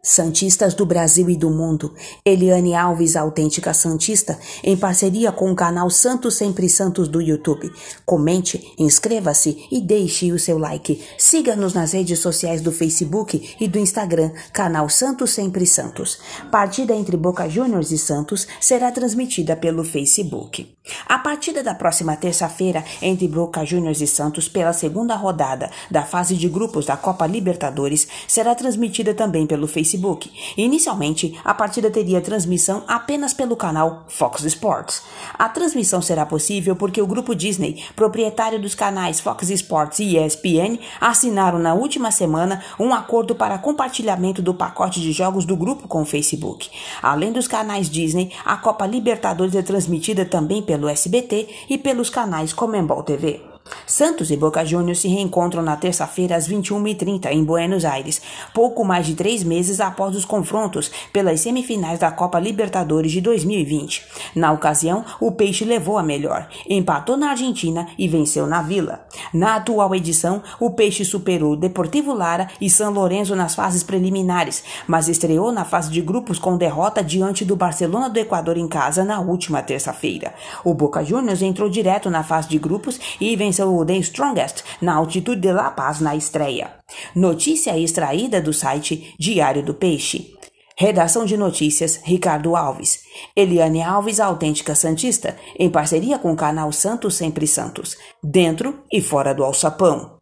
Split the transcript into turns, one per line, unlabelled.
Santistas do Brasil e do mundo, Eliane Alves, autêntica Santista, em parceria com o canal Santos Sempre Santos do YouTube. Comente, inscreva-se e deixe o seu like. Siga-nos nas redes sociais do Facebook e do Instagram, canal Santos Sempre Santos. Partida entre Boca Juniors e Santos será transmitida pelo Facebook. A partida da próxima terça-feira entre Boca Juniors e Santos pela segunda rodada da fase de grupos da Copa Libertadores será transmitida também pelo Facebook. Facebook. Inicialmente, a partida teria transmissão apenas pelo canal Fox Sports. A transmissão será possível porque o grupo Disney, proprietário dos canais Fox Sports e ESPN, assinaram na última semana um acordo para compartilhamento do pacote de jogos do grupo com o Facebook. Além dos canais Disney, a Copa Libertadores é transmitida também pelo SBT e pelos canais Comembol TV. Santos e Boca Juniors se reencontram na terça-feira às 21h30 em Buenos Aires, pouco mais de três meses após os confrontos pelas semifinais da Copa Libertadores de 2020. Na ocasião, o Peixe levou a melhor, empatou na Argentina e venceu na Vila. Na atual edição, o Peixe superou Deportivo Lara e São Lourenço nas fases preliminares, mas estreou na fase de grupos com derrota diante do Barcelona do Equador em casa na última terça-feira. O Boca Juniors entrou direto na fase de grupos e venceu venceu o The Strongest na altitude de La Paz na estreia. Notícia extraída do site Diário do Peixe. Redação de notícias Ricardo Alves. Eliane Alves, autêntica Santista, em parceria com o canal Santos Sempre Santos, dentro e fora do alçapão.